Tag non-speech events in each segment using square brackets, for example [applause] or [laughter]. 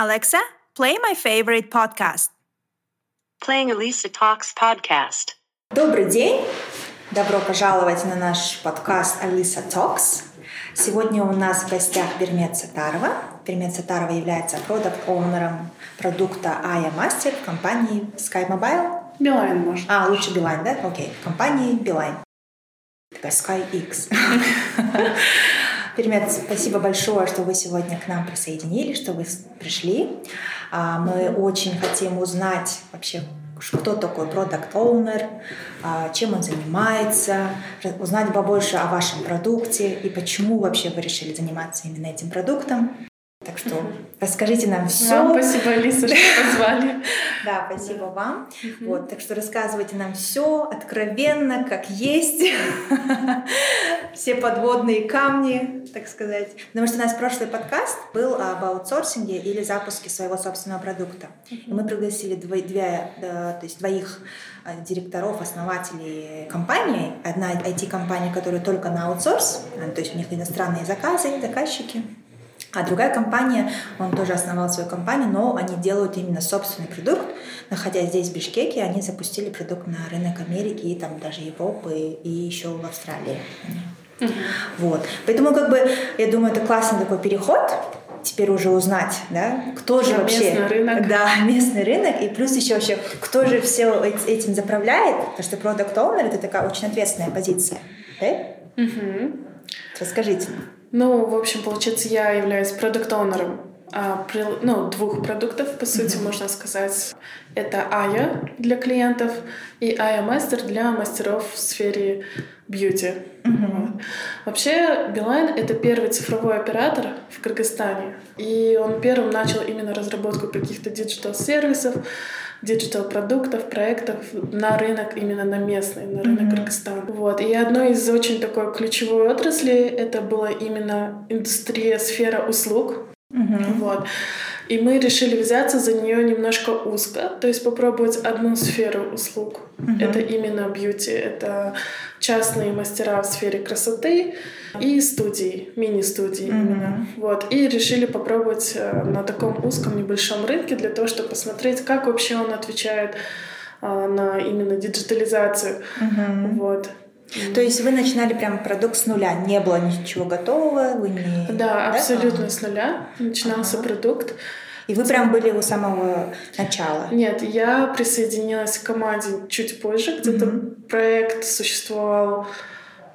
Alexa, play my favorite podcast. Playing Alisa Talks podcast. Добрый день! Добро пожаловать на наш подкаст Alisa Talks. Сегодня у нас в гостях Бермет Сатарова. Бермет Сатарова является product owner ом продукта Aya Master в компании Sky Mobile. Билайн может. А, лучше Билайн, да? Окей. В компании Билайн. Такая Sky [laughs] X. Перемет, спасибо большое, что вы сегодня к нам присоединились, что вы пришли. А, мы очень хотим узнать вообще, кто такой продукт оунер чем он занимается, узнать побольше о вашем продукте и почему вообще вы решили заниматься именно этим продуктом. Так что расскажите нам все. Вам спасибо, Алиса, что позвали. Да, спасибо вам. Вот, так что рассказывайте нам все откровенно, как есть. [laughs] Все подводные камни, так сказать. Потому что у нас прошлый подкаст был об аутсорсинге или запуске своего собственного продукта. И мы пригласили две, то есть двоих э, директоров, основателей компании. Одна IT-компания, которая только на аутсорс, то есть у них иностранные заказы, заказчики. А другая компания, он тоже основал свою компанию, но они делают именно собственный продукт. Находясь здесь, в Бишкеке, они запустили продукт на рынок Америки, и там даже Европы и еще в Австралии. Mm-hmm. Вот. Поэтому, как бы, я думаю, это классный такой переход, теперь уже узнать, да, кто же да, вообще... Местный рынок. Да, местный рынок, и плюс еще вообще, кто же все этим заправляет, потому что продукт owner это такая очень ответственная позиция, да? Угу. Расскажите. Ну, в общем, получается, я являюсь продукт-оунером а, ну, двух продуктов, по сути, mm-hmm. можно сказать. Это Ая для клиентов и Aya Master для мастеров в сфере beauty. Mm-hmm. Вот. Вообще, Билайн — это первый цифровой оператор в Кыргызстане, и он первым начал именно разработку каких-то digital-сервисов, digital-продуктов, проектов на рынок именно на местный, на рынок mm-hmm. Кыргызстана. Вот. И одной из очень такой ключевой отрасли это была именно индустрия, сфера услуг. Mm-hmm. Вот. И мы решили взяться за нее немножко узко, то есть попробовать одну сферу услуг. Mm-hmm. Это именно beauty, это частные мастера в сфере красоты и студии, мини-студии mm-hmm. именно. Вот. И решили попробовать э, на таком узком небольшом рынке для того, чтобы посмотреть, как вообще он отвечает э, на именно диджитализацию. Mm-hmm. Вот. То есть вы начинали прям продукт с нуля, не было ничего готового, вы не... Да, да? абсолютно ага. с нуля начинался ага. продукт. И вы прям были у самого начала? Нет, я присоединилась к команде чуть позже, где-то mm-hmm. проект существовал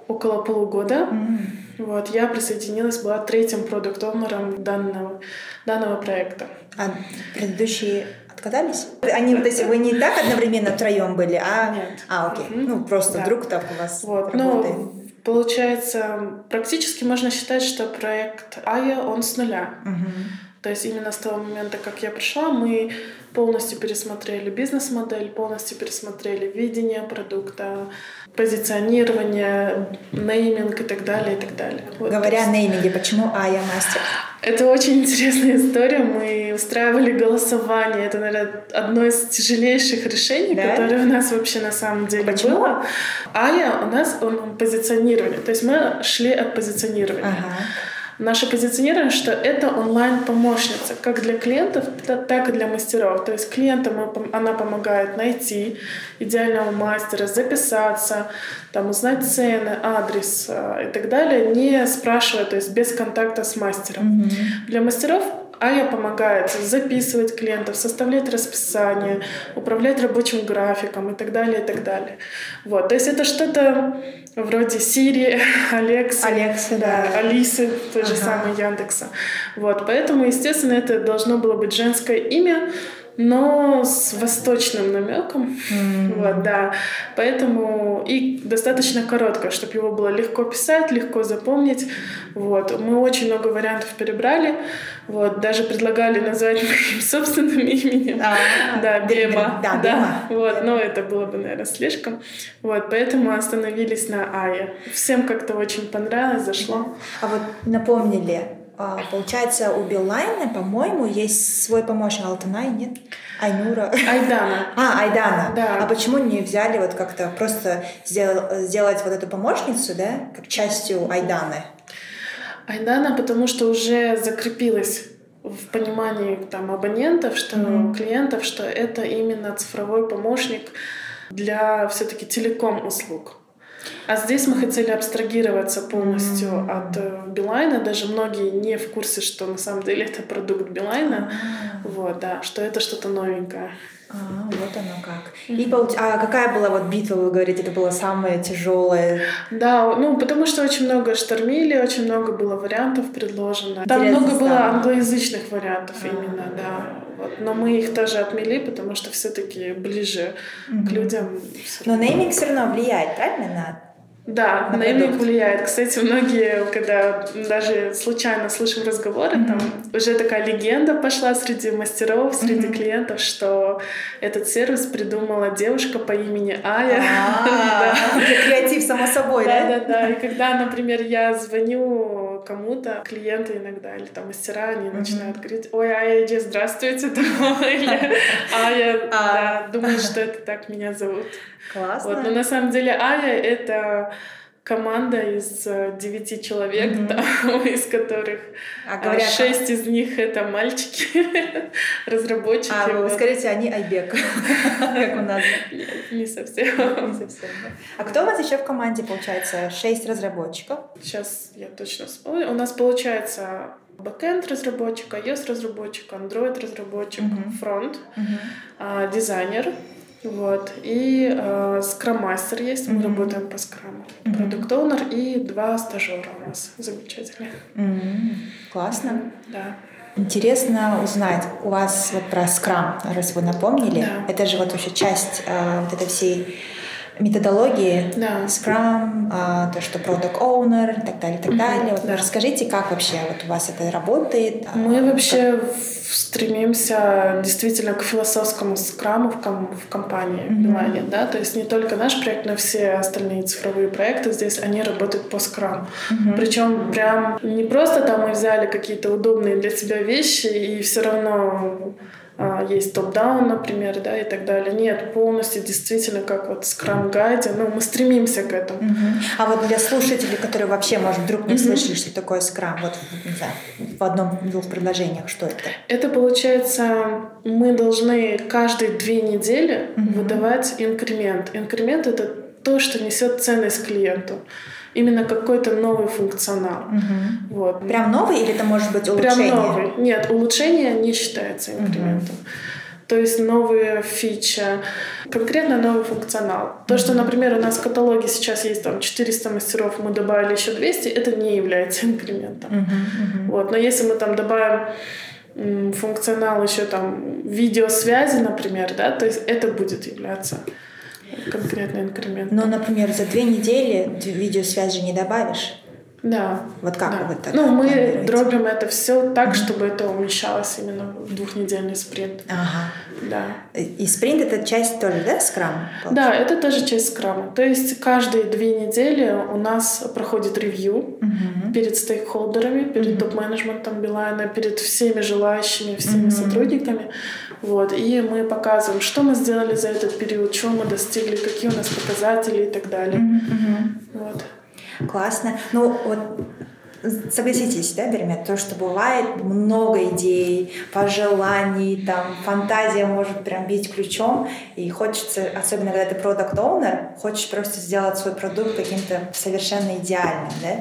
около полугода. Mm-hmm. Вот, я присоединилась, была третьим продукт-оунером данного, данного проекта. А предыдущие отказались? Они, то есть вы не так одновременно втроем были, а... Нет. А, окей. Mm-hmm. Ну, просто да. вдруг так у вас вот. работает. Ну, получается, практически можно считать, что проект Ая, он с нуля. Mm-hmm. То есть именно с того момента, как я пришла, мы полностью пересмотрели бизнес-модель, полностью пересмотрели видение продукта, позиционирование, нейминг и так далее, и так далее. Вот, Говоря о нейминге, почему Ая Мастер? Это очень интересная история. Мы устраивали голосование. Это, наверное, одно из тяжелейших решений, да? которое у нас вообще на самом деле Почему? было. Ая у нас он позиционирование. То есть мы шли от позиционирования. Ага. Наше позиционирование, что это онлайн-помощница, как для клиентов, так и для мастеров. То есть клиентам она помогает найти идеального мастера, записаться, там, узнать цены, адрес э, и так далее, не спрашивая, то есть без контакта с мастером. Mm-hmm. Для мастеров Ая помогает записывать клиентов, составлять расписание, управлять рабочим графиком и так далее, и так далее. Вот. То есть это что-то вроде Сири, [laughs] Алекса, Алекса да. да, Алисы, той ага. же самой Яндекса. Вот. Поэтому, естественно, это должно было быть женское имя, но с восточным намеком. Mm. Вот, да. Поэтому и достаточно коротко, чтобы его было легко писать, легко запомнить. Вот. Мы очень много вариантов перебрали. Вот. Даже предлагали назвать [laughs] моим собственным именем. А, да, Бема. Да, да. Вот. Но это было бы, наверное, слишком. Вот. Поэтому остановились на Ае. Всем как-то очень понравилось, зашло. А вот напомнили, получается, у Билайна, по-моему, есть свой помощник Алтанай, нет? Айнура. Айдана. [laughs] А, Айдана. Да. А почему не взяли вот как-то просто сделал, сделать вот эту помощницу, да, как частью Айданы? Айдана, потому что уже закрепилась в понимании там абонентов, что mm-hmm. клиентов, что это именно цифровой помощник для все-таки телеком услуг. А здесь мы хотели абстрагироваться полностью mm-hmm. от э, Билайна. Даже многие не в курсе, что на самом деле это продукт Билайна. Mm-hmm. Вот, да, что это что-то новенькое. А, вот оно как. И получ... А какая была вот битва, вы говорите, это была самая тяжелая? Да, ну потому что очень много штормили, очень много было вариантов предложено. Там Интересно, много было англоязычных вариантов а, именно, да. Вот. Но мы их тоже отмели, потому что все-таки ближе mm-hmm. к людям. Но нейминг все равно влияет, правильно, на да, на нейминг влияет. Кстати, многие, когда даже случайно слышим разговоры, mm-hmm. там уже такая легенда пошла среди мастеров, среди mm-hmm. клиентов, что этот сервис придумала девушка по имени Ая. А, [laughs] креатив, само собой, да? Да, да, да. И когда, например, я звоню кому-то, клиенты иногда, или там мастера, они начинают говорить, ой, Ая, иди, здравствуйте, [laughs] или Ая, а. да, думаю, что это так меня зовут. Классно. Вот, но на самом деле Ая — это команда из э, девяти человек, mm-hmm. да, [laughs] из которых а э, говорят, шесть из них это мальчики, [laughs] разработчики. А вы скажите, они Айбек, [laughs] как у нас? Не совсем. Не совсем, А кто у вас еще в команде, получается? Шесть разработчиков? Сейчас я точно вспомню. У нас получается бэкэнд разработчик, iOS разработчик, Android разработчик, фронт, а, дизайнер, вот. И э, скрам-мастер есть, мы mm-hmm. работаем по скраму. Mm-hmm. Продукт-оунер и два стажера у нас замечательных. Mm-hmm. Классно. Да. Интересно узнать у вас вот про скрам, раз вы напомнили. Да. Это же вот вообще часть э, вот этой всей методологии, да. Scrum, а, то, что Product Owner и так далее, и так далее. Вот да. Расскажите, как вообще вот у вас это работает? А, Мы вообще как... стремимся действительно к философскому скраму в, ком- в компании mm-hmm. Билайне, да, то есть не только наш проект, но все остальные цифровые проекты здесь, они работают по скрам. Mm-hmm. Причем прям не просто там мы взяли какие-то удобные для себя вещи и все равно а, есть топ-даун, например, да, и так далее. Нет, полностью действительно как вот скрам гайде, ну, мы стремимся к этому. Uh-huh. А вот для слушателей, которые вообще, может, вдруг не uh-huh. слышали, что такое скрам, вот, не знаю, в одном-двух предложениях, что это? Это, получается, мы должны каждые две недели uh-huh. выдавать инкремент. Инкремент — это то, что несет ценность клиенту именно какой-то новый функционал. Угу. Вот. Прям новый или это может быть улучшение? Прям новый. Нет, улучшение не считается инкрементом. Угу. То есть новые фичи, конкретно новый функционал. То, что, например, у нас в каталоге сейчас есть там 400 мастеров, мы добавили еще 200, это не является инкрементом. Uh-huh, uh-huh. Вот. Но если мы там добавим функционал еще там видеосвязи, например, да, то есть это будет являться конкретный инкремент. Но, например, за две недели видеосвязь же не добавишь. Да. Вот как да. вы это Ну, мы дробим это все так, mm-hmm. чтобы это умещалось именно в двухнедельный спринт. Ага. Да. И спринт это часть тоже, да, скрама? Да, это тоже часть скрама. То есть каждые две недели у нас проходит ревью mm-hmm. перед стейкхолдерами, перед mm-hmm. топ-менеджментом Билайна, перед всеми желающими, всеми mm-hmm. сотрудниками. Вот. И мы показываем, что мы сделали за этот период, чего мы достигли, какие у нас показатели и так далее. Mm-hmm. Вот. Классно. Ну, вот Согласитесь, да, Бермет, то, что бывает много идей, пожеланий, там, фантазия может прям бить ключом, и хочется, особенно когда ты продукт оунер хочешь просто сделать свой продукт каким-то совершенно идеальным, да,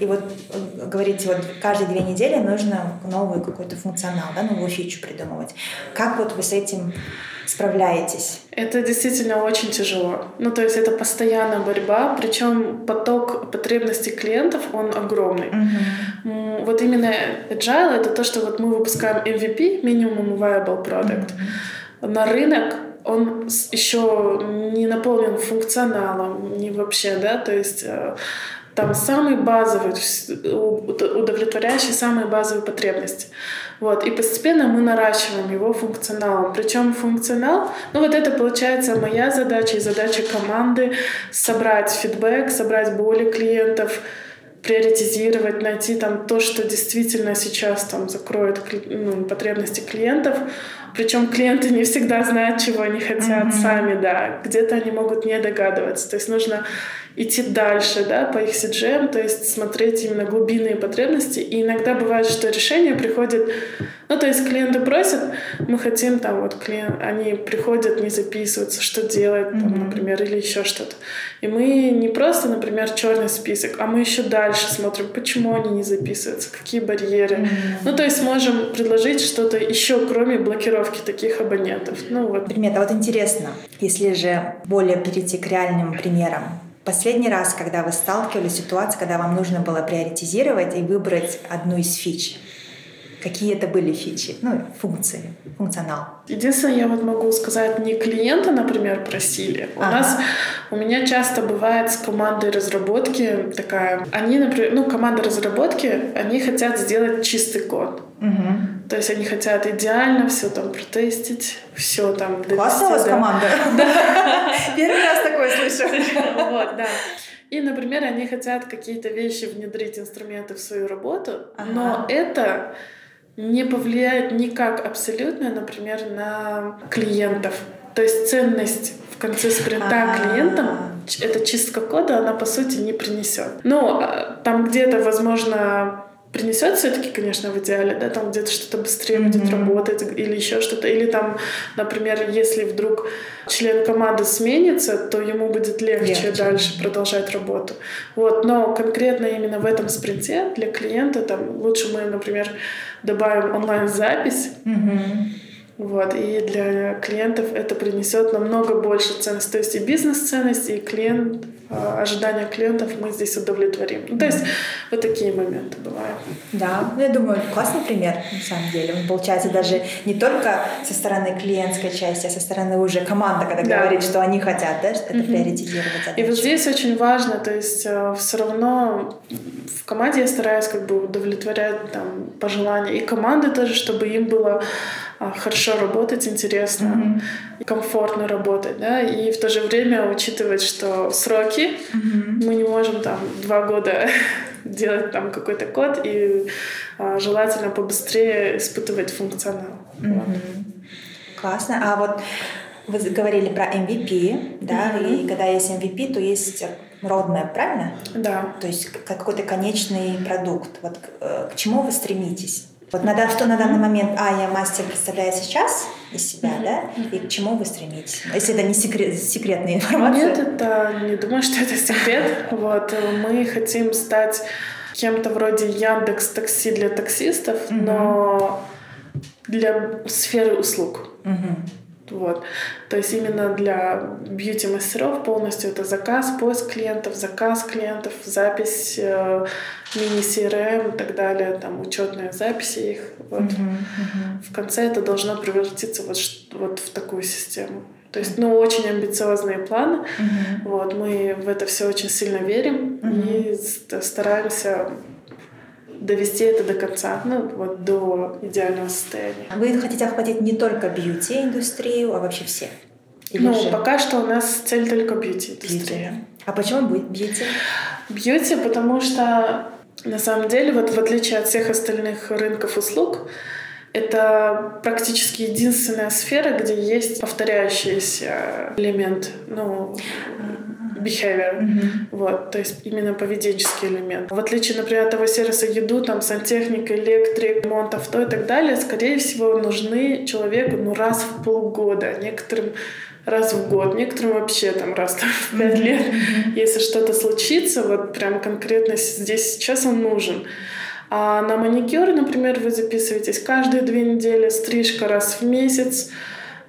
и вот э, говорите, вот каждые две недели нужно новый какой-то функционал, да, новую фичу придумывать. Как вот вы с этим справляетесь? Это действительно очень тяжело. Ну, то есть это постоянная борьба, причем поток потребностей клиентов, он огромный. Uh-huh. Вот именно agile — это то, что вот мы выпускаем MVP, Minimum Viable Product, uh-huh. на рынок он еще не наполнен функционалом, не вообще, да, то есть э, там самый базовый, удовлетворяющий самые базовые потребности. Вот. И постепенно мы наращиваем его функционалом. Причем функционал, ну вот это получается моя задача и задача команды собрать фидбэк, собрать боли клиентов, приоритизировать, найти там то, что действительно сейчас там закроет ну, потребности клиентов. Причем клиенты не всегда знают, чего они хотят mm-hmm. сами, да. Где-то они могут не догадываться. То есть нужно идти дальше, да, по их CGM, то есть смотреть именно глубинные потребности. И иногда бывает, что решение приходит Ну, то есть клиенты просят, мы хотим там вот клиент, они приходят, не записываются, что делать, там, mm-hmm. например, или еще что-то. И мы не просто, например, черный список, а мы еще дальше смотрим, почему они не записываются, какие барьеры. Mm-hmm. Ну, то есть можем предложить что-то еще, кроме блокировки таких абонентов. Ну, вот. Примет, а вот интересно, если же более перейти к реальным примерам, Последний раз, когда вы сталкивались с ситуацией, когда вам нужно было приоритизировать и выбрать одну из фич, какие это были фичи, ну, функции, функционал. Единственное, я вот могу сказать, не клиенты, например, просили. У ага. нас, у меня часто бывает с командой разработки такая, они, например, ну, команда разработки, они хотят сделать чистый код. Угу. То есть они хотят идеально все там протестить, все там Классная у вас команда. [laughs] [laughs] Первый раз такое слышу. Вот, да. И, например, они хотят какие-то вещи внедрить, инструменты в свою работу, но это не повлияет никак абсолютно, например, на клиентов. То есть ценность в конце спринта А-а-а. клиентам эта чистка кода, она по сути не принесет. Но а, там где-то, возможно, принесет все-таки, конечно, в идеале, да, там где-то что-то быстрее mm-hmm. будет работать или еще что-то. Или там, например, если вдруг член команды сменится, то ему будет легче, легче. дальше продолжать работу. Вот, но конкретно именно в этом спринте для клиента там лучше мы, например, добавим онлайн-запись. Mm-hmm вот, и для клиентов это принесет намного больше ценности. То есть и бизнес-ценность, и клиент, ожидания клиентов мы здесь удовлетворим. Ну, то есть вот такие моменты бывают. Да, ну, я думаю, классный пример, на самом деле. Он получается даже не только со стороны клиентской части, а со стороны уже команды, когда да. говорит, что они хотят, да, это mm-hmm. приоритизировать. Задачу. И вот здесь очень важно, то есть э, все равно в команде я стараюсь как бы удовлетворять там пожелания и команды тоже, чтобы им было хорошо работать, интересно, mm-hmm. комфортно работать, да, и в то же время учитывать, что сроки mm-hmm. мы не можем там два года [laughs] делать там какой-то код и а, желательно побыстрее испытывать функционал. Mm-hmm. Вот. Классно. А вот вы говорили про MVP, да, mm-hmm. и когда есть MVP, то есть родное, правильно? Да. То есть какой-то конечный продукт. Вот к, э, к чему вы стремитесь? Вот на, что на данный момент а я мастер представляет сейчас из себя, да, и к чему вы стремитесь? Если это не секрет, секретная информация. Нет, это не думаю, [laughs] что это секрет. Вот мы хотим стать кем-то вроде Яндекс Такси для таксистов, но для сферы услуг. Mm-hmm. Вот. То есть именно для бьюти-мастеров полностью это заказ, поиск клиентов, заказ клиентов, запись э, мини-CRM и так далее, там учетные записи их. Вот. Uh-huh, uh-huh. В конце это должно превратиться вот, вот в такую систему. То есть, ну, очень амбициозные планы. Uh-huh. Вот, мы в это все очень сильно верим uh-huh. и стараемся довести это до конца, ну, вот до идеального состояния. Вы хотите охватить не только бьюти-индустрию, а вообще все? Или ну, же... пока что у нас цель только бьюти-индустрия. А почему бьюти? Бьюти, потому что на самом деле, вот в отличие от всех остальных рынков услуг, это практически единственная сфера, где есть повторяющийся элемент. Ну, behavior. Mm-hmm. Вот, то есть именно поведенческий элемент. В отличие, например, от того сервиса еду, там сантехника, электрик, ремонт авто и так далее, скорее всего, нужны человеку ну, раз в полгода, некоторым раз в год, некоторым вообще там раз там, в пять mm-hmm. лет. Если что-то случится, вот прям конкретно здесь сейчас он нужен. А на маникюр, например, вы записываетесь каждые две недели, стрижка раз в месяц,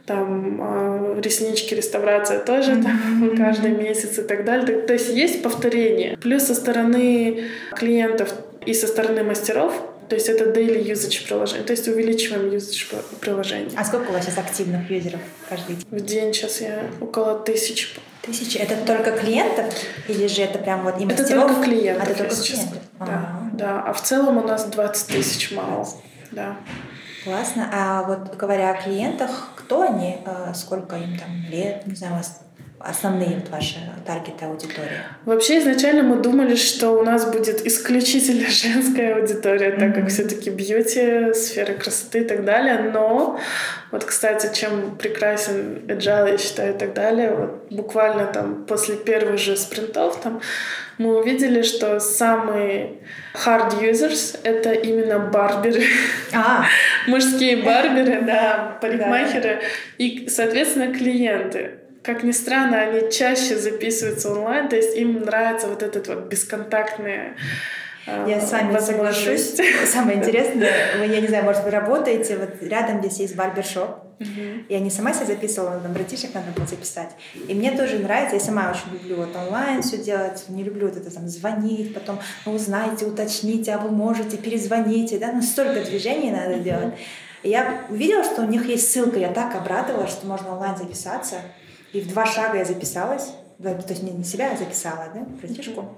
там э, реснички, реставрация тоже mm-hmm. там [laughs] каждый месяц и так далее. То, то есть есть повторение. Плюс со стороны клиентов и со стороны мастеров то есть это daily usage приложение, то есть увеличиваем usage приложения. А сколько у вас сейчас активных юзеров каждый день? В день сейчас я около тысячи. Тысячи? Это только клиентов или же это прям вот и Это только клиентов. А, это только клиентов? Да, а да. А в целом у нас 20 тысяч мало. Да. Классно. А вот говоря о клиентах, кто они, а сколько им там лет, не знаю, у вас основные вот ваши таргеты аудитории? Вообще изначально мы думали, что у нас будет исключительно [laughs] женская аудитория, mm-hmm. так как все-таки бьюти, сфера красоты и так далее. Но вот, кстати, чем прекрасен agile, я считаю, и так далее, вот буквально там после первых же спринтов там мы увидели, что самые hard users — это именно барберы. А. [laughs] Мужские барберы, да, парикмахеры. И, соответственно, клиенты как ни странно, они чаще записываются онлайн, то есть им нравится вот этот вот бесконтактный я с вами соглашусь. [laughs] Самое интересное, вы, я не знаю, может, вы работаете, вот рядом здесь есть барбершоп. Uh-huh. Я не сама себя записывала, там братишек надо было записать. И мне тоже нравится, я сама очень люблю вот онлайн все делать, не люблю вот это там звонить, потом ну, узнайте, уточните, а вы можете, перезвоните, да, ну столько движений надо uh-huh. делать. И я увидела, что у них есть ссылка, я так обрадовалась, что можно онлайн записаться. И в два шага я записалась, то есть не, себя, я записала, да, братишку.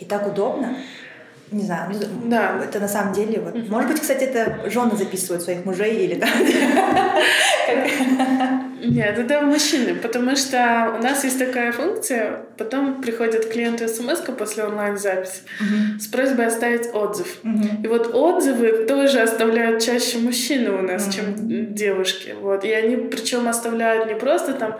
И так удобно. Не знаю, ну, да. это на самом деле вот. Mm-hmm. Может быть, кстати, это жены записывают своих мужей или да. Нет, это мужчины, потому что у нас есть такая функция, потом приходит клиенту смс после онлайн-записи uh-huh. с просьбой оставить отзыв. Uh-huh. И вот отзывы тоже оставляют чаще мужчины у нас, uh-huh. чем девушки. Вот. И они причем оставляют не просто там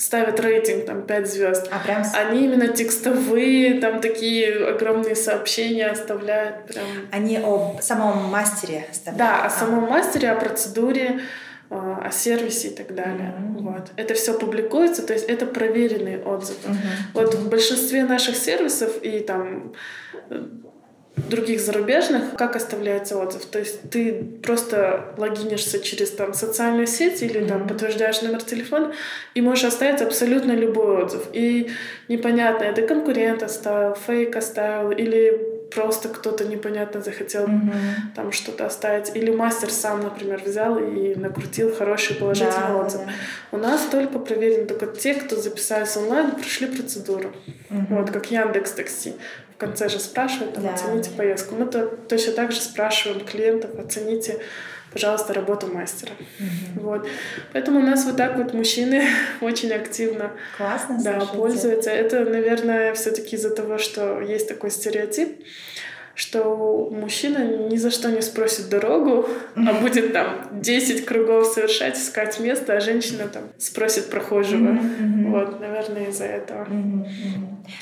ставят рейтинг там 5 звезд. А прям... Они именно текстовые, там такие огромные сообщения оставляют. Прям... Они о самом мастере оставляют. Да, о а. самом мастере, о процедуре, э, о сервисе и так далее. Mm-hmm. Вот. Это все публикуется, то есть это проверенные отзывы. Mm-hmm. Вот в большинстве наших сервисов и там э, других зарубежных, как оставляется отзыв. То есть ты просто логинишься через там социальную сеть или там подтверждаешь номер телефона и можешь оставить абсолютно любой отзыв. И непонятно, это конкурент оставил, фейк оставил или просто кто-то непонятно захотел mm-hmm. там что-то оставить. Или мастер сам, например, взял и накрутил хороший положительный да, отзыв. Да. У нас только проверены только те, кто записались онлайн, прошли процедуру. Mm-hmm. Вот, как Яндекс Такси конце же спрашивают, там, да. оцените поездку. Мы то, точно так же спрашиваем клиентов, оцените, пожалуйста, работу мастера. Угу. Вот. Поэтому у нас вот так вот мужчины [laughs] очень активно Классно, да, пользуются. Это, наверное, все-таки из-за того, что есть такой стереотип, что мужчина ни за что не спросит дорогу, а будет там 10 кругов совершать, искать место, а женщина там спросит прохожего. Вот, наверное, из-за этого.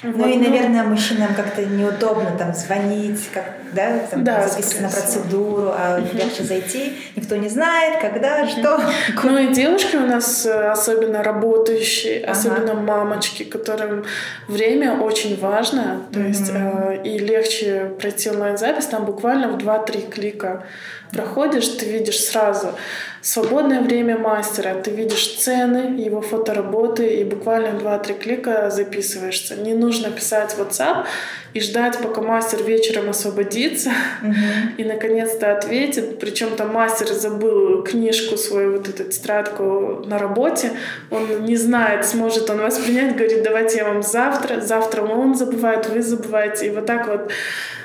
Вот, ну и, наверное, мужчинам как-то неудобно там звонить, как, да, там, да записывать на процедуру, а легче зайти, никто не знает, когда, что. [laughs] Ну и девушки у нас э, особенно работающие, ага. особенно мамочки, которым время очень важно, то есть э, и легче пройти онлайн-запись, там буквально в 2-3 клика проходишь, ты видишь сразу свободное время мастера, ты видишь цены, его фотоработы и буквально 2-3 клика записываешься. Не нужно писать WhatsApp и ждать, пока мастер вечером освободится угу. и наконец-то ответит. Причем там мастер забыл книжку свою, вот эту тетрадку на работе. Он не знает, сможет он вас принять, говорит, давайте я вам завтра. Завтра он забывает, вы забываете. И вот так вот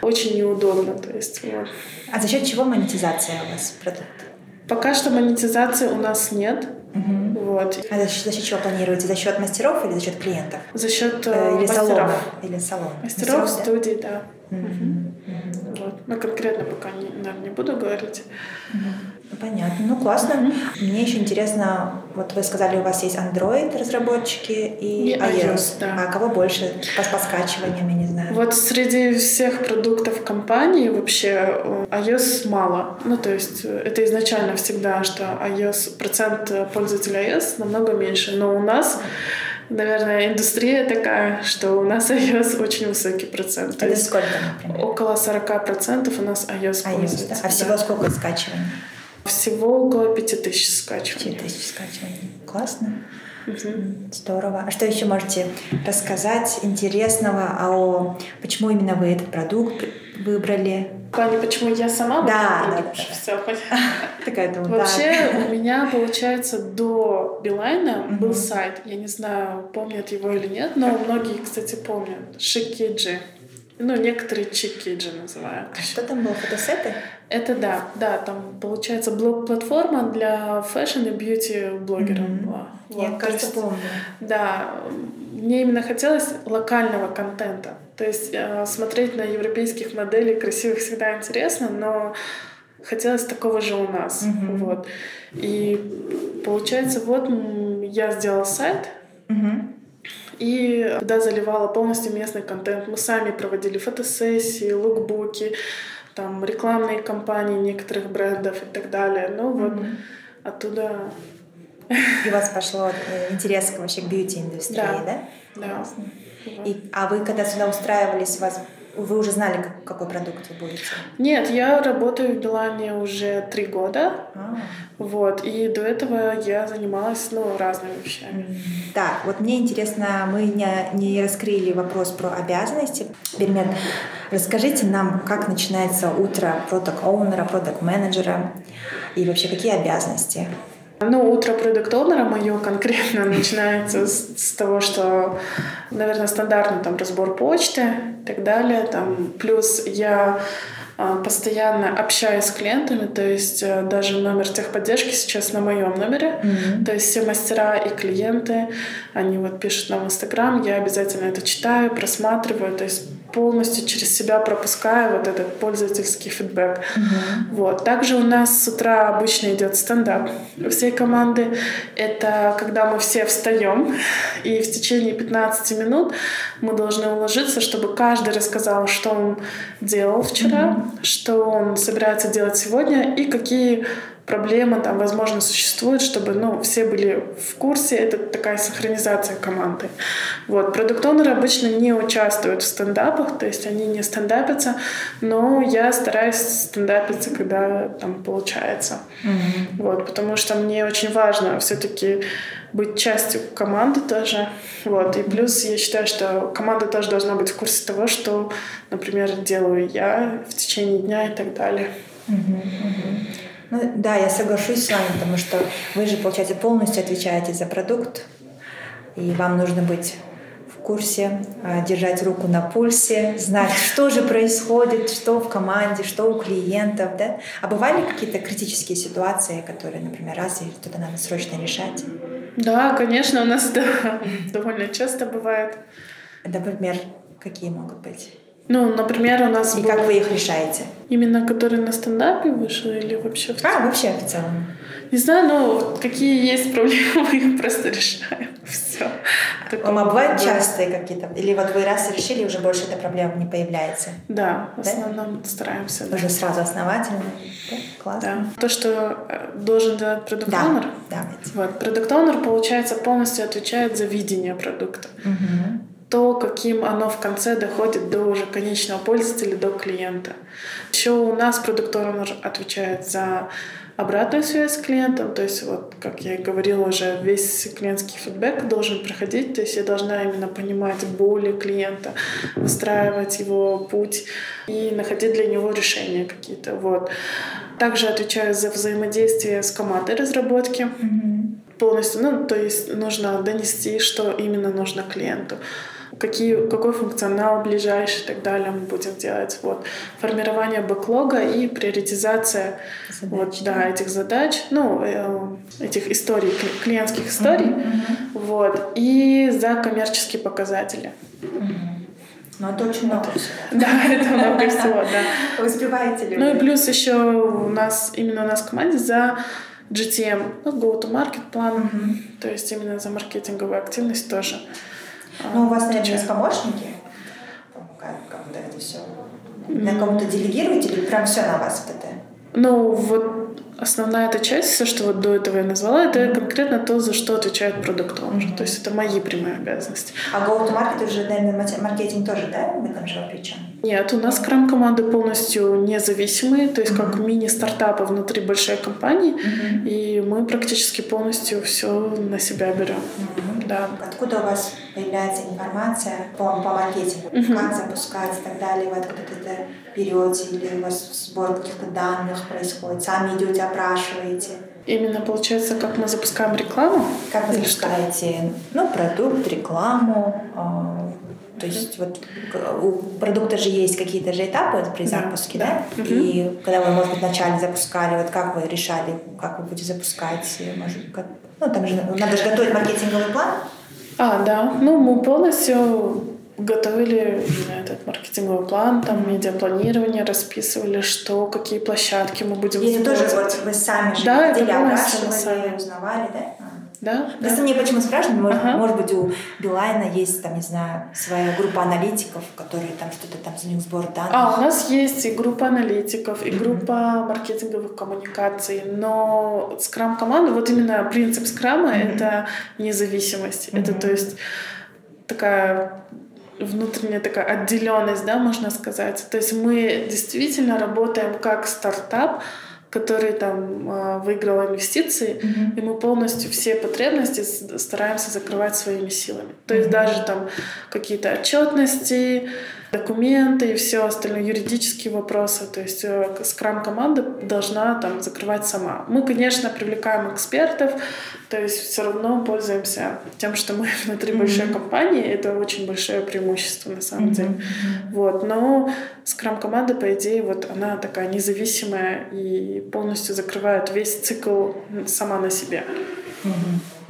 очень неудобно. То есть, вот. А за счет чего монетизация у вас продукта? Пока что монетизации у нас нет. Угу. Вот. А за счет, за счет чего планируете? За счет мастеров или за счет клиентов? За счет э, э или мастеров. салона? Или салон. Мастеров, мастеров студий, да. да. Угу. Угу. Вот. Ну, конкретно пока, не, наверное, не буду говорить. Угу. Понятно. Ну, классно. Mm-hmm. Мне еще интересно, вот вы сказали, у вас есть Android разработчики и, и iOS. iOS да. А кого больше по, по скачиваниям, я не знаю? Вот среди всех продуктов компании вообще э, iOS мало. Ну, то есть э, это изначально всегда, что iOS, процент пользователей iOS намного меньше. Но у нас наверное, индустрия такая, что у нас iOS очень высокий процент. Это сколько, например? Около 40% у нас iOS, iOS пользуется. Да? А всего да. сколько скачиваний? Всего около 5000 скачиваний. 5000 скачиваний. Классно. Угу. Здорово. А что еще можете рассказать интересного о почему именно вы этот продукт выбрали? В плане, почему я сама да, да, да, Все, [laughs] Такая думаю, Вообще, у меня, получается, до Билайна был сайт. Я не знаю, помнят его или нет, но многие, кстати, помнят. Шикиджи ну, некоторые чекиджи называют. А что там было, фотосеты? Это да, да, там получается блог-платформа для fashion и beauty блогеров mm-hmm. была. Я, вот, кажется, есть, помню. Да, мне именно хотелось локального контента. То есть э, смотреть на европейских моделей красивых всегда интересно, но хотелось такого же у нас. Mm-hmm. Вот. И получается, вот я сделала сайт, mm-hmm. И туда заливала полностью местный контент. Мы сами проводили фотосессии, лукбуки, там рекламные кампании некоторых брендов и так далее. Ну mm-hmm. вот оттуда... И у вас пошло э, интерес вообще к бьюти-индустрии, да? Да. да. И, а вы когда сюда устраивались, вас вы уже знали, как, какой продукт вы будете? Нет, я работаю в Билане уже три года. А. Вот, и до этого я занималась ну, разными вещами. Да, вот мне интересно, мы не, не раскрыли вопрос про обязанности. Бермет, расскажите нам, как начинается утро продукт-оунера, продукт-менеджера и вообще какие обязанности? Ну, утро продукт оунера мое конкретно [laughs] начинается с, с того, что, наверное, стандартный там разбор почты и так далее. Там, плюс я а, постоянно общаюсь с клиентами, то есть э, даже номер техподдержки сейчас на моем номере, mm-hmm. то есть все мастера и клиенты, они вот пишут нам в Инстаграм, я обязательно это читаю, просматриваю, то есть полностью через себя пропускаю вот этот пользовательский фидбэк. Mm-hmm. Вот. Также у нас с утра обычно идет стендап всей команды. Это когда мы все встаем, и в течение 15 минут мы должны уложиться, чтобы каждый рассказал, что он делал вчера, mm-hmm. что он собирается делать сегодня и какие проблема там, возможно, существует, чтобы ну, все были в курсе. Это такая синхронизация команды. Вот. Продукт-онеры обычно не участвуют в стендапах, то есть они не стендапятся, но я стараюсь стендапиться, когда там получается. Mm-hmm. Вот, потому что мне очень важно все-таки быть частью команды тоже. Вот. И плюс я считаю, что команда тоже должна быть в курсе того, что, например, делаю я в течение дня и так далее. Mm-hmm. Ну, да, я соглашусь с вами, потому что вы же, получается, полностью отвечаете за продукт, и вам нужно быть в курсе, а, держать руку на пульсе, знать, что же происходит, что в команде, что у клиентов, да? А бывали какие-то критические ситуации, которые, например, раз и что-то надо срочно решать? Да, конечно, у нас да, [laughs] довольно часто бывает. Например, какие могут быть? Ну, например, у нас... И был... как вы их решаете? Именно который на стендапе вышел или вообще в целом? А, вообще в целом. Не знаю, но какие есть проблемы, [laughs] мы их просто решаем. Все. Такого а бывают было. частые какие-то? Или вот вы раз решили, уже больше эта проблема не появляется? Да, в основном да? стараемся. Уже да. сразу основательно? Да? Классно. Да. То, что э, должен делать продукт да. да, вот, продукт получается, полностью отвечает за видение продукта. Угу то, каким оно в конце доходит до уже конечного пользователя, до клиента. Еще у нас продукт отвечает за обратную связь с клиентом, то есть вот, как я и говорила уже, весь клиентский фидбэк должен проходить, то есть я должна именно понимать боли клиента, выстраивать его путь и находить для него решения какие-то. Вот. Также отвечаю за взаимодействие с командой разработки. Mm-hmm. Полностью, ну, то есть нужно донести, что именно нужно клиенту какие, какой функционал ближайший и так далее мы будем делать. Вот. Формирование бэклога и приоритизация задач, вот, да, этих задач, ну, э, этих историй, клиентских историй. Mm-hmm. Вот. И за коммерческие показатели. Mm-hmm. Ну, это очень много всего. [laughs] Да, это много всего, да. Успеваете ли? Ну и плюс еще у нас, именно у нас в команде за GTM, ну, go-to-market план, mm-hmm. то есть именно за маркетинговую активность тоже. Ну, у вас, наверное, есть помощники? Как вот это все? На кому-то делегируете или прям все на вас вот это? Ну, вот основная эта часть, все, что вот до этого я назвала, это конкретно то, за что отвечает продукт mm-hmm. То есть это мои прямые обязанности. А go-to-market уже, наверное, маркетинг тоже, да, в этом же вовлечен? Нет, у нас крам-команды полностью независимые, то есть mm-hmm. как мини-стартапы внутри большой компании, mm-hmm. и мы практически полностью все на себя берем. Mm-hmm. Да. Откуда у вас появляется информация по, по маркетингу? Mm-hmm. Как запускать и так далее? Вы откуда-то это берете или у вас сбор каких-то данных происходит? Сами идете, опрашиваете? Именно получается, как мы запускаем рекламу? Как вы запускаете, ну, продукт, рекламу, То есть вот у продукта же есть какие-то же этапы при запуске, да? да. И когда вы, может быть, вначале запускали, вот как вы решали, как вы будете запускать, может, как... ну там же надо же готовить маркетинговый план. А, да. Ну, мы полностью готовили этот маркетинговый план, там медиапланирование, расписывали, что, какие площадки мы будем И это тоже вот вы сами же да, ходили, это опрашивали, сами. узнавали, да? Да, Просто да. мне почему спрашивают, может, Ага. может быть, у Билайна есть, там, не знаю, своя группа аналитиков, которые там что-то там за них сбор данных. А, у нас есть и группа аналитиков, и группа маркетинговых коммуникаций, но скрам команда, вот именно принцип скрама это независимость. Это то есть такая внутренняя такая отделенность, да, можно сказать. То есть мы действительно работаем как стартап, который там э, выиграл инвестиции, и мы полностью все потребности стараемся закрывать своими силами. То есть даже там какие-то отчетности, документы и все остальное, юридические вопросы. То есть скрам-команда должна там закрывать сама. Мы, конечно, привлекаем экспертов, то есть все равно пользуемся тем, что мы [laughs] внутри большой компании. Это очень большое преимущество на самом деле. Вот. Но скрам-команда, по идее, вот она такая независимая и полностью закрывает весь цикл сама на себе.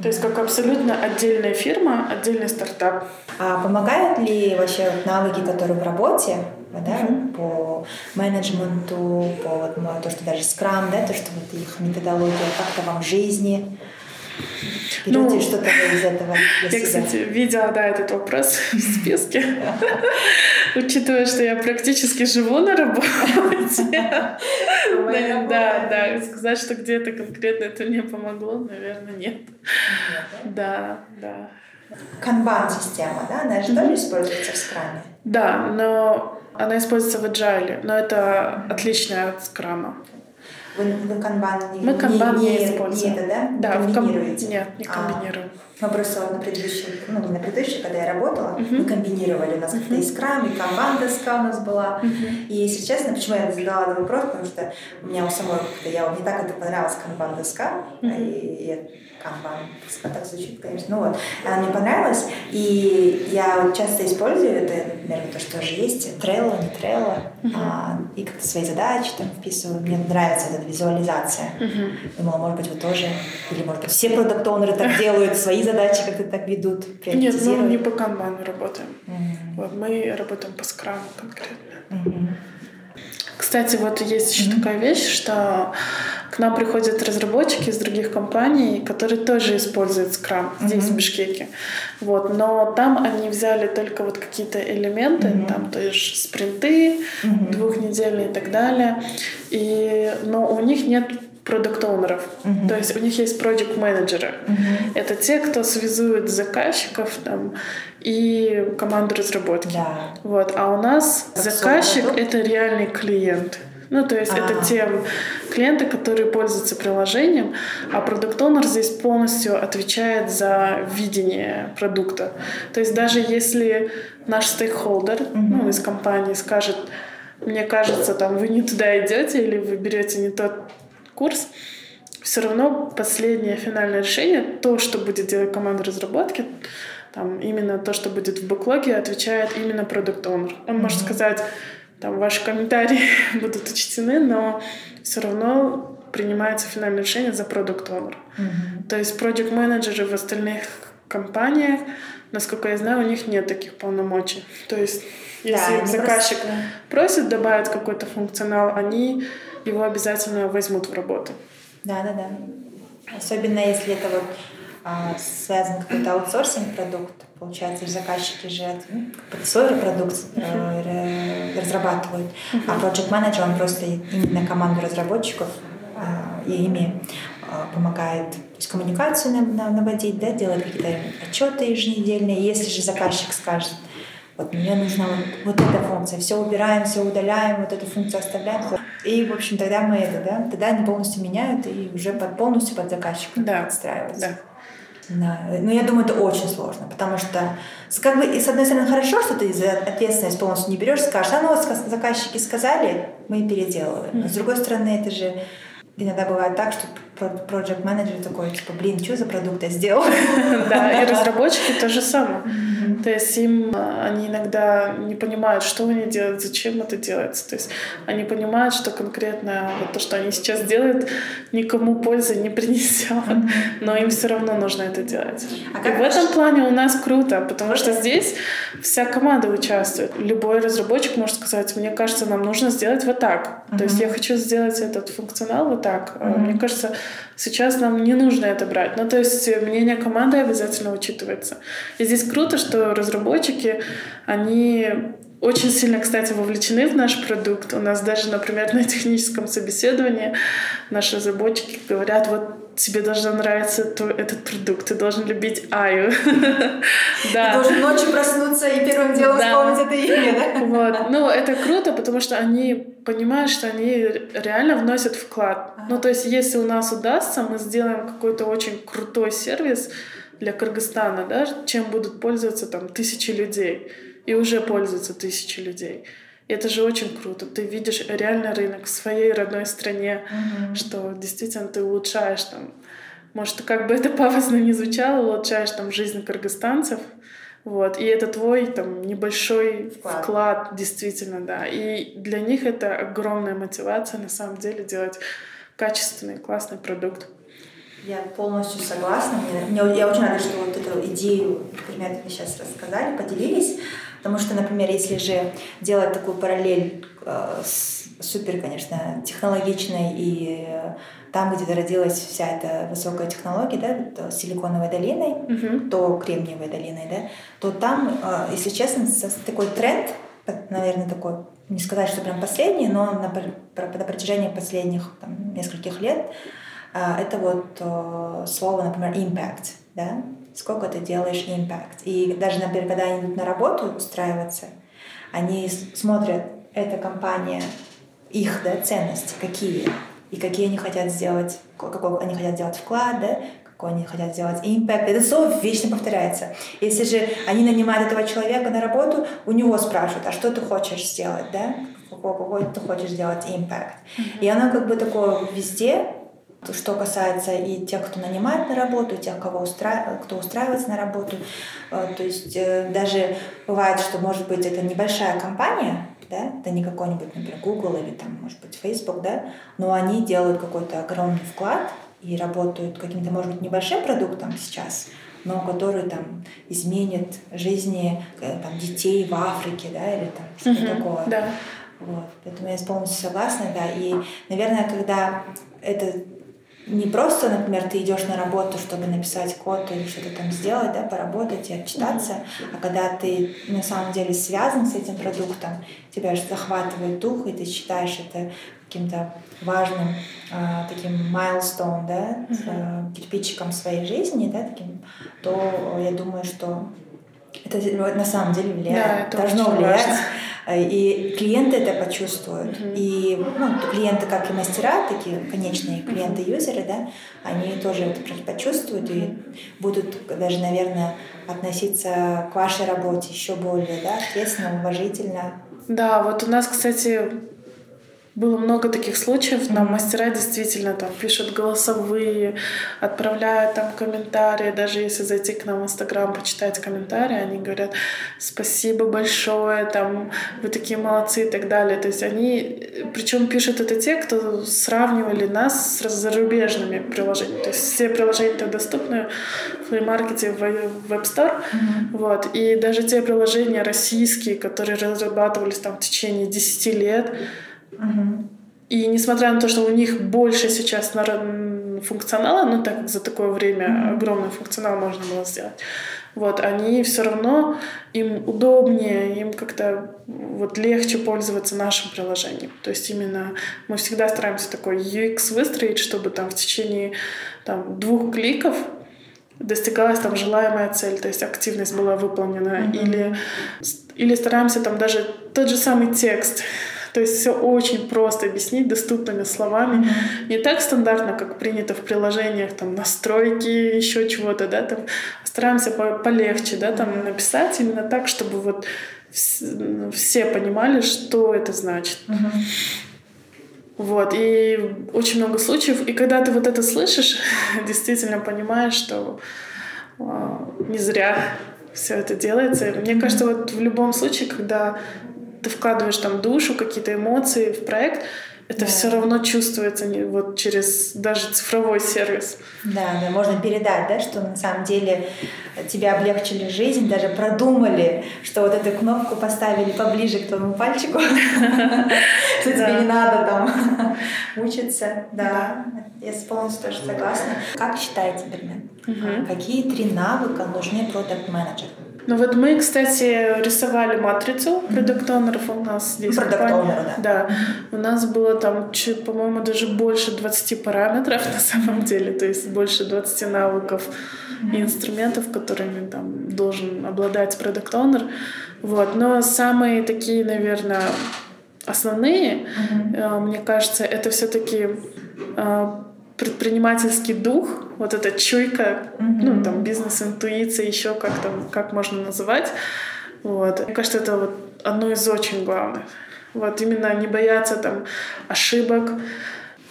То есть как абсолютно отдельная фирма, отдельный стартап. А помогают ли вообще навыки, которые в работе, да, по менеджменту, по вот, ну, то, что даже скрам, да, то, что вот их методология, как-то вам в жизни? Берете Ну, что-то из этого для Я, себя? кстати, видела, да, этот вопрос [laughs] в списке. [laughs] Учитывая, что я практически живу на работе. Да, да, сказать, что где-то конкретно это мне помогло, наверное, нет. Да, да. Канбан-система, да, она же тоже используется в скраме. Да, но она используется в agile, но это отличная от скрама. Вы, вы канбан не, Мы канбан не, не, используем. не это, да? Да, в ком- комбинируете? Нет, не А. комбинируем. Мы просто на предыдущем, ну не на предыдущей, когда я работала, мы комбинировали. У нас как-то и скрам, и канбан доска у нас была. И если честно, почему я задала этот вопрос, потому что у меня у самой как-то, я мне так это понравилась канбан доска, и, и доска так звучит, конечно. Ну вот, она мне понравилась, и я часто использую это, наверное, то, что уже есть, Trello, не Trello, а, и как-то свои задачи там вписываю. Мне нравится эта визуализация. Думала, может быть, вы тоже, или может быть, все продукт так [laughs] делают, свои задачи как-то так ведут, Нет, мы приоритизируют. не по канбану работаем. Мгм. Вот, мы работаем по скраму конкретно. Мгм. Кстати, вот есть еще такая вещь, что к нам приходят разработчики из других компаний, которые тоже используют скрам здесь, в Бишкеке. Вот, но там они взяли только вот какие-то элементы, там то есть спринты двухнедельные и так далее. И, но у них нет продукт оунеров То есть у них есть проект менеджеры Это те, кто связует заказчиков там, и команду разработки. Да. Вот. А у нас Как заказчик это реальный клиент. Ну, то есть это А. те клиенты, которые пользуются приложением, а продукт оунер здесь полностью отвечает за видение продукта. То есть даже если наш стейкхолдер ну, из компании скажет, мне кажется, там вы не туда идете или вы берете не тот курс, все равно последнее финальное решение, то, что будет делать команда разработки, там именно то, что будет в бэклоге, отвечает именно продукт оунер Он может сказать, там ваши комментарии [laughs] будут учтены, но все равно принимается финальное решение за продукт оунер То есть проект менеджеры в остальных компаниях, насколько я знаю, у них нет таких полномочий. То есть если они заказчик просто- просит добавить какой-то функционал, они его обязательно возьмут в работу. Да, да, да. Особенно если это вот связан какой-то аутсорсинг продукт, получается, заказчики же ну, свой продукт э, разрабатывают, а project менеджер он просто именно команду разработчиков а, и ими а, помогает то есть коммуникацию на- на- наводить, да, делать какие-то отчеты еженедельные. Если же заказчик скажет, вот мне нужна вот, вот эта функция, все убираем, все удаляем, вот эту функцию оставляем. И, в общем, тогда мы это, да, тогда они полностью меняют и уже под, полностью под заказчика Да, подстраиваются. Да. Да. Но я думаю, это очень сложно, потому что как бы, и с одной стороны, хорошо, что ты за ответственность полностью не берешь, скажешь, а ну вот заказчики сказали, мы переделываем. Но с другой стороны, это же иногда бывает так, что project менеджер такой, типа, блин, что за продукт я сделал? [laughs] Да, и разработчики то же самое. То есть им а, они иногда не понимают, что они делают, зачем это делается. То есть они понимают, что конкретно вот то, что они сейчас делают, никому пользы не принесет, но им все равно нужно это делать. А И в этом плане у нас круто, потому что здесь вся команда участвует. Любой разработчик может сказать, мне кажется, нам нужно сделать вот так. То есть я хочу сделать этот функционал вот так. Mm-hmm. Мне кажется, сейчас нам не нужно это брать. Ну, то есть мнение команды обязательно учитывается. И здесь круто, что разработчики, они очень сильно, кстати, вовлечены в наш продукт. У нас даже, например, на техническом собеседовании наши разработчики говорят, вот тебе должен нравиться твой, этот продукт, ты должен любить Аю. [laughs] да. Ты должен ночью проснуться и первым делом да. вспомнить это имя, да? вот. Ну, это круто, потому что они понимают, что они реально вносят вклад. Ну, то есть, если у нас удастся, мы сделаем какой-то очень крутой сервис для Кыргызстана, да, чем будут пользоваться там тысячи людей и уже пользуются тысячи людей. Это же очень круто. Ты видишь реальный рынок в своей родной стране, mm-hmm. что действительно ты улучшаешь там, может, как бы это пафосно не звучало, улучшаешь там жизнь кыргызстанцев. Вот. И это твой там небольшой вклад. вклад, действительно, да. И для них это огромная мотивация на самом деле делать качественный, классный продукт. Я полностью согласна. Мне, мне, я очень рада, что вот эту идею, например, вы сейчас рассказали, поделились. Потому что, например, если же делать такую параллель э, с супер, конечно, технологичной и э, там, где родилась вся эта высокая технология, да, то силиконовой долиной, uh-huh. то кремниевой долиной, да, то там, э, если честно, такой тренд, наверное, такой, не сказать, что прям последний, но на, на протяжении последних там, нескольких лет, это вот слово, например, impact, да, сколько ты делаешь impact. И даже, например, когда они идут на работу устраиваться, они смотрят, эта компания, их да, ценности какие, и какие они хотят сделать, какой они хотят сделать вклад, да, какой они хотят сделать impact. Это слово вечно повторяется. Если же они нанимают этого человека на работу, у него спрашивают, а что ты хочешь сделать, да? Какой, ты хочешь сделать impact. Mm-hmm. И оно как бы такое везде, что касается и тех, кто нанимает на работу, и тех, кого устра... кто устраивается на работу. Э, то есть э, даже бывает, что, может быть, это небольшая компания, да, это не какой-нибудь, например, Google или там, может быть, Facebook, да, но они делают какой-то огромный вклад и работают каким-то, может быть, небольшим продуктом сейчас, но который там изменит жизни э, там, детей в Африке, да, или там что-то uh-huh, такое. Да. Вот. Поэтому я полностью согласна, да. И, наверное, когда это не просто, например, ты идешь на работу, чтобы написать код или что-то там сделать, да, поработать и отчитаться, а когда ты на самом деле связан с этим продуктом, тебя же захватывает дух, и ты считаешь это каким-то важным э, таким milestone, да, mm-hmm. э, кирпичиком своей жизни, да, таким, то я думаю, что это на самом деле влияет, да, должно влиять. Важно. И клиенты это почувствуют. Mm-hmm. И ну, клиенты, как и мастера, такие конечные клиенты-юзеры, да, они тоже это почувствуют и будут даже, наверное, относиться к вашей работе еще более да, ответственно, уважительно. Да, вот у нас, кстати, было много таких случаев, нам мастера действительно там пишут голосовые, отправляют там комментарии, даже если зайти к нам в Инстаграм, почитать комментарии, они говорят спасибо большое, там вы такие молодцы и так далее. То есть они, причем пишут это те, кто сравнивали нас с зарубежными приложениями. То есть все приложения доступны в FreeMarket в Web Store. Mm-hmm. Вот. И даже те приложения российские, которые разрабатывались там в течение 10 лет, и несмотря на то, что у них больше сейчас функционала, ну так за такое время огромный функционал можно было сделать, вот, они все равно, им удобнее, им как-то вот легче пользоваться нашим приложением. То есть именно мы всегда стараемся такой UX выстроить, чтобы там в течение там, двух кликов достигалась там желаемая цель, то есть активность была выполнена, mm-hmm. или, или стараемся там даже тот же самый текст то есть все очень просто объяснить доступными словами. Не так стандартно, как принято в приложениях, там, настройки, еще чего-то, да, там стараемся по полегче, да, там написать именно так, чтобы вот все понимали, что это значит. Вот, и очень много случаев. И когда ты вот это слышишь, [laughs] действительно понимаешь, что э, не зря все это делается. Мне кажется, вот в любом случае, когда ты вкладываешь там душу, какие-то эмоции в проект, это да. все равно чувствуется не, вот через даже цифровой сервис. Да, да, можно передать, да, что на самом деле тебе облегчили жизнь, даже продумали, что вот эту кнопку поставили поближе к твоему пальчику, [laughs] что тебе не надо там [laughs] учиться. Да, я полностью тоже согласна. Как считаете, Бермен, какие три навыка нужны продукт-менеджеру? Ну вот мы, кстати, рисовали матрицу продукт-онеров у нас здесь. продукт да. Да. У нас было там, по-моему, даже больше 20 параметров [laughs] на самом деле, то есть больше 20 навыков и инструментов, которыми там должен обладать продукт-онер. Вот. Но самые такие, наверное, основные, mm-hmm. мне кажется, это все-таки э, предпринимательский дух, вот эта чуйка, mm-hmm. ну, там, бизнес-интуиция, еще как там, как можно называть. Вот. Мне кажется, это вот одно из очень главных. Вот именно не бояться там ошибок,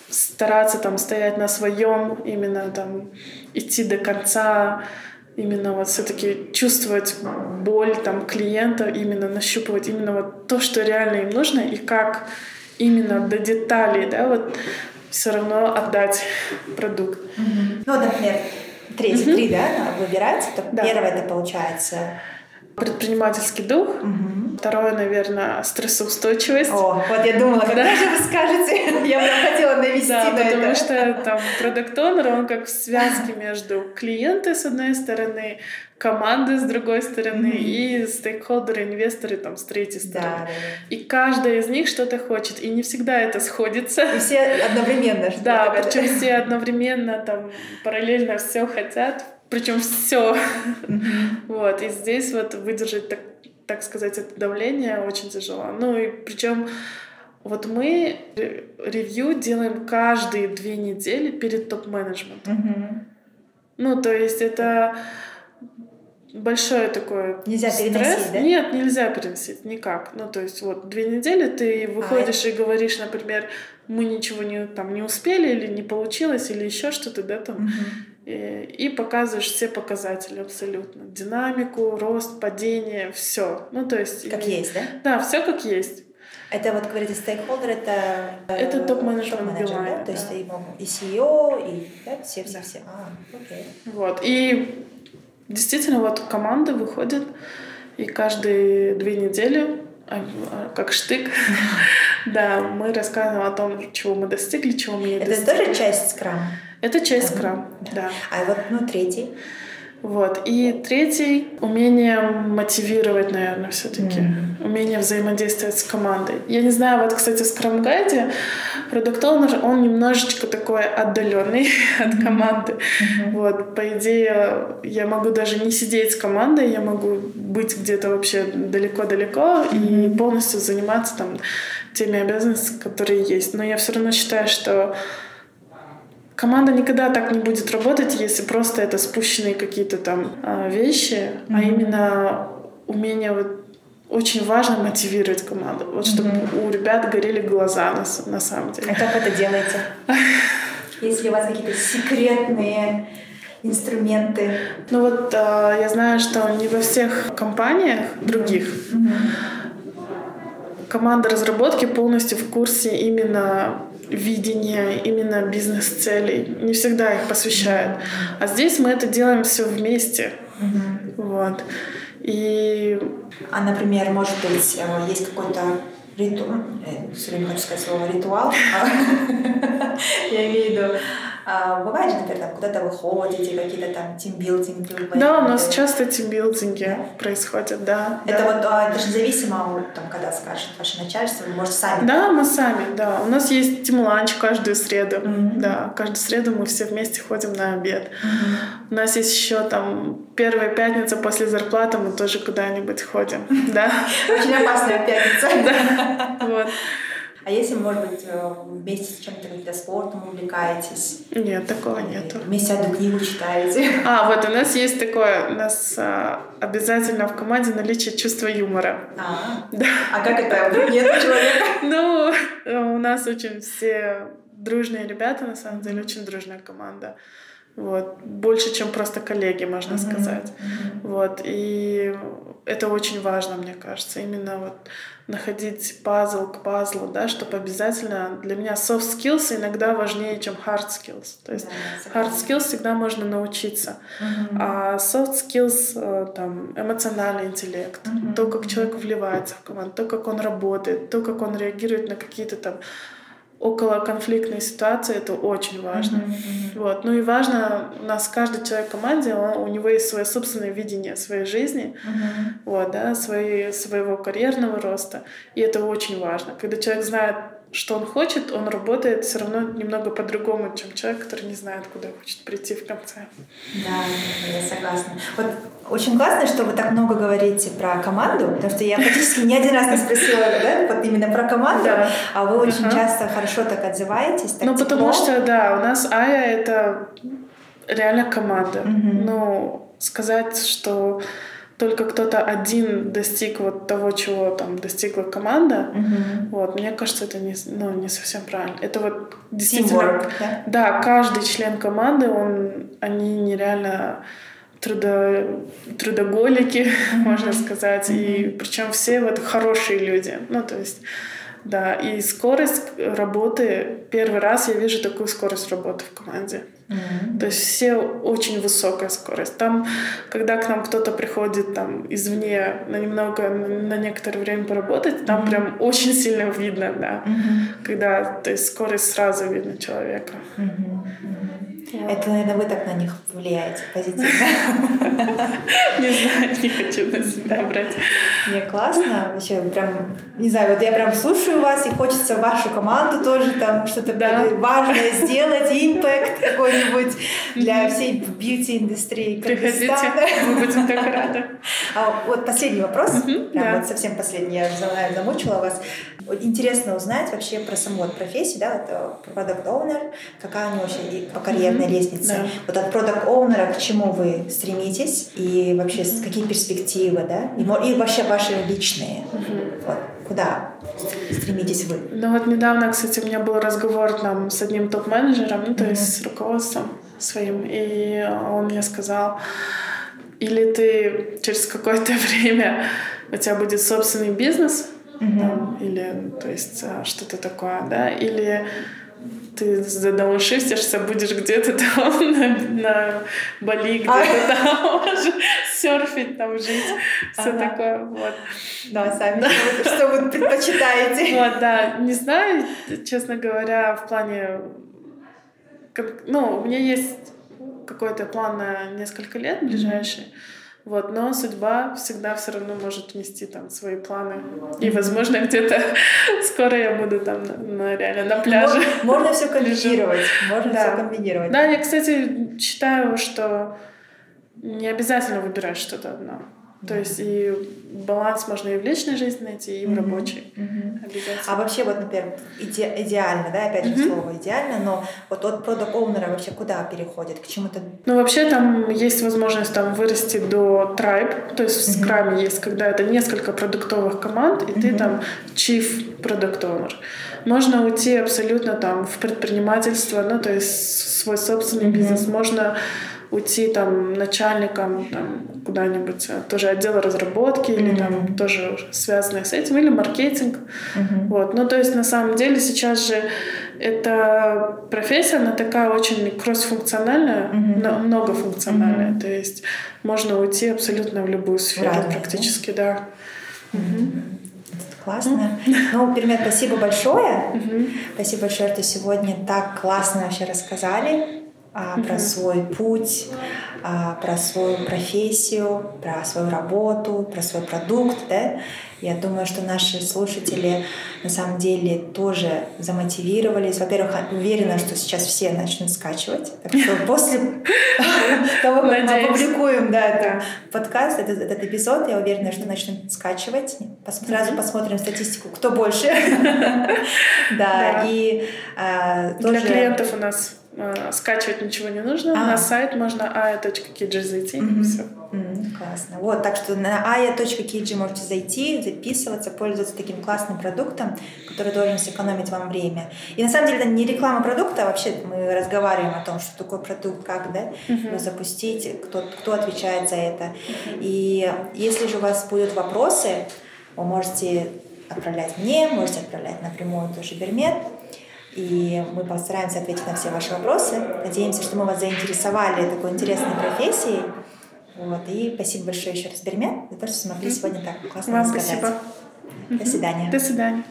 стараться там стоять на своем, именно там идти до конца, именно вот все-таки чувствовать боль там клиента, именно нащупывать именно вот то, что реально им нужно и как именно до деталей, да, вот все равно отдать продукт. Mm-hmm. Ну, например, третий, mm-hmm. три, да, выбирать, то да. первое это получается предпринимательский дух. Угу. Второе, наверное, стрессоустойчивость. О, вот я думала, когда да. же вы скажете, [laughs] я прям хотела навести да, на потому это. что там продукт он как в связке между клиенты с одной стороны, команды с другой стороны mm-hmm. и стейкхолдеры, инвесторы там с третьей стороны. Да, да. И каждая из них что-то хочет, и не всегда это сходится. И все одновременно. Да, причем все одновременно там параллельно все хотят, причем все. вот, и здесь вот выдержать, так, так сказать, это давление очень тяжело. Ну и причем вот мы ревью делаем каждые две недели перед топ-менеджментом. Ну, то есть это большое такое Нельзя стресс. переносить, да? Нет, нельзя переносить никак. Ну, то есть вот две недели ты выходишь а, и говоришь, например, мы ничего не, там, не успели или не получилось, или еще что-то, да, там. Угу. И, и показываешь все показатели абсолютно. Динамику, рост, падение, все. Ну, то есть... Как и, есть, да? Да, все как есть. Это вот, говорите, стейкхолдер, это... Это топ-менеджмент топ да? да? То есть и, и CEO, и да, все-все-все. Да. А, окей. Вот, и Действительно, вот команда выходит, и каждые две недели, а, а, как штык, [laughs] да, мы рассказываем о том, чего мы достигли, чего мы не достигли. Это тоже часть скрама? Это часть скрам, да. А вот, ну, третий? Вот. И третий — умение мотивировать, наверное, все таки mm-hmm. Умение взаимодействовать с командой. Я не знаю, вот, кстати, в Scrum Продукт он немножечко такой отдаленный [laughs] от команды. Mm-hmm. Вот. По идее, я могу даже не сидеть с командой, я могу быть где-то вообще далеко-далеко mm-hmm. и полностью заниматься там теми обязанностями, которые есть. Но я все равно считаю, что Команда никогда так не будет работать, если просто это спущенные какие-то там а, вещи, mm-hmm. а именно умение вот очень важно мотивировать команду, вот чтобы mm-hmm. у ребят горели глаза на, на самом деле. А как это делаете? [laughs] Если у вас какие-то секретные инструменты? Ну вот э, я знаю, что не во всех компаниях других mm-hmm. команда разработки полностью в курсе именно видения, именно бизнес-целей. Не всегда их посвящают. А здесь мы это делаем все вместе. Mm-hmm. Вот. И... А, например, может быть, э, есть какой-то ритуал, э, все время хочу сказать слово ритуал, [laughs] я имею в виду а, бывает же, например, там куда-то вы ходите, какие-то там тимбилдинги? Да, у нас часто тимбилдинги да? происходят, да. Это да. вот а, это же зависимо от, там, когда скажет ваше начальство, вы можете сами? Да, мы сами, да. У нас есть тим-ланч каждую среду, mm-hmm. да. Каждую среду мы все вместе ходим на обед. Mm-hmm. У нас есть еще там первая пятница после зарплаты, мы тоже куда-нибудь ходим, [laughs] да. Очень опасная пятница. Да, вот. А если, может быть, э, вместе с чем-то каким-то спортом увлекаетесь? Нет, такого нету. Вместе одну книгу читаете? [laughs] А, вот у нас есть такое, у нас а, обязательно в команде наличие чувства юмора. А, да. а как это? Нет человека? [laughs] Ну, у нас очень все дружные ребята, на самом деле, очень дружная команда. Вот. Больше, чем просто коллеги, можно mm-hmm. сказать. Mm-hmm. Вот. И это очень важно, мне кажется. Именно вот находить пазл к пазлу, да, чтобы обязательно для меня soft skills иногда важнее, чем hard skills. То есть да, hard skills всегда можно научиться, uh-huh. а soft skills э, там эмоциональный интеллект, uh-huh. то, как человек вливается в команду, то, как он работает, то, как он реагирует на какие-то там около конфликтной ситуации это очень важно. Mm-hmm. Вот. Ну и важно, у нас каждый человек в команде, он, у него есть свое собственное видение своей жизни, mm-hmm. вот, да, свои, своего карьерного роста. И это очень важно. Когда человек знает что он хочет, он работает все равно немного по-другому, чем человек, который не знает, куда хочет прийти в конце. Да, я согласна. Вот очень классно, что вы так много говорите про команду, потому что я практически не один раз не спросила, да, вот именно про команду, да. а вы очень uh-huh. часто хорошо так отзываетесь. Так ну, тепло. потому что, да, у нас Ая — это реально команда. Uh-huh. Ну, сказать, что только кто-то один достиг вот того, чего там достигла команда, угу. вот, мне кажется, это не, ну, не совсем правильно. Это вот действительно... Teamwork, да? да, каждый член команды, он, они нереально трудо, трудоголики, [laughs] mm-hmm. можно сказать, mm-hmm. и причем все вот хорошие люди. Ну, то есть да, и скорость работы, первый раз я вижу такую скорость работы в команде. Mm-hmm. То есть все очень высокая скорость. Там, когда к нам кто-то приходит там извне на немного, на некоторое время поработать, там mm-hmm. прям очень сильно видно, да, mm-hmm. когда, то есть скорость сразу видно человека. Mm-hmm. Это, наверное, вы так на них влияете позитивно. [laughs] Не знаю, не хочу на себя брать. Не, классно. Вообще, прям, не знаю, вот я прям слушаю вас, и хочется вашу команду тоже там что-то важное сделать, импакт какой-нибудь для всей бьюти-индустрии Приходите, мы будем так рады. А вот последний вопрос, прям вот совсем последний, я замучила вас. Интересно узнать вообще про саму профессию, да, это продукт owner, какая него вообще по карьерной лестнице. Да. Вот от продукт оунера к чему вы стремитесь и вообще какие перспективы, да, и, и вообще ваши личные. Вот, куда стремитесь вы? Ну вот недавно, кстати, у меня был разговор там с одним топ-менеджером, ну то есть с руководством своим, и он мне сказал, или ты через какое-то [laughs] время у тебя будет собственный бизнес, mm-hmm. там, или то есть а, что-то такое, да, или ты задауншифтишься, будешь где-то там [laughs] на, на Бали, где-то а. там серфить, там жить, все ага. такое, вот. Да, сами да. что вы предпочитаете. [laughs] Вот, да, не знаю, честно говоря, в плане, ну, у меня есть какой-то план на несколько лет ближайший, mm-hmm вот, но судьба всегда все равно может внести там свои планы. И, возможно, где-то [laughs] скоро я буду там на, на, реально на пляже. Можно, можно все [laughs] комбинировать. Можно да. все комбинировать. Да, я, кстати, считаю, что не обязательно выбирать что-то одно. То есть и баланс можно и в личной жизни найти, и в рабочей. Mm-hmm. Обязательно. А вообще, вот, например, иде- идеально, да, опять же mm-hmm. слово идеально, но вот от продукт оунера вообще куда переходит? К чему-то? Ну, вообще там есть возможность там вырасти до tribe, то есть mm-hmm. в скраме есть, когда это несколько продуктовых команд, и mm-hmm. ты там chief product owner. Можно уйти абсолютно там в предпринимательство, ну, то есть свой собственный mm-hmm. бизнес. Можно уйти там начальником там, куда-нибудь, э, тоже отдел разработки mm-hmm. или там тоже связанное с этим, или маркетинг. Mm-hmm. Вот. Ну, то есть на самом деле сейчас же эта профессия, она такая очень кроссфункциональная, mm-hmm. многофункциональная. Mm-hmm. То есть можно уйти абсолютно в любую сферу Разные, практически, да. да. Mm-hmm. Классно. Ну, Пермет, спасибо большое. Спасибо большое, что сегодня так классно вообще рассказали а, про свой путь, а, про свою профессию, про свою работу, про свой продукт. Да? Я думаю, что наши слушатели на самом деле тоже замотивировались. Во-первых, уверена, что сейчас все начнут скачивать. Так что [laughs] после того, как мы опубликуем да, это, подкаст, этот, этот эпизод, я уверена, что начнут скачивать. Сразу посмотрим статистику, кто больше. [laughs] Да, и а, Для клиентов у нас скачивать ничего не нужно. А. На сайт можно aya.kg зайти. Мгм. и все. М, Классно. Вот, так что на aya.kg можете зайти, записываться, пользоваться таким классным продуктом, который должен сэкономить вам время. И на самом деле это не реклама продукта, а вообще мы разговариваем о том, что такое продукт, как да, его запустить, кто, кто отвечает за это. И если же у вас будут вопросы, вы можете отправлять мне, можете отправлять напрямую тоже Бермет. И мы постараемся ответить на все ваши вопросы. Надеемся, что мы вас заинтересовали такой интересной профессией. Вот. И спасибо большое еще раз, Бермет, за то, что смогли сегодня так классно Вам рассказать. спасибо. До свидания. До свидания.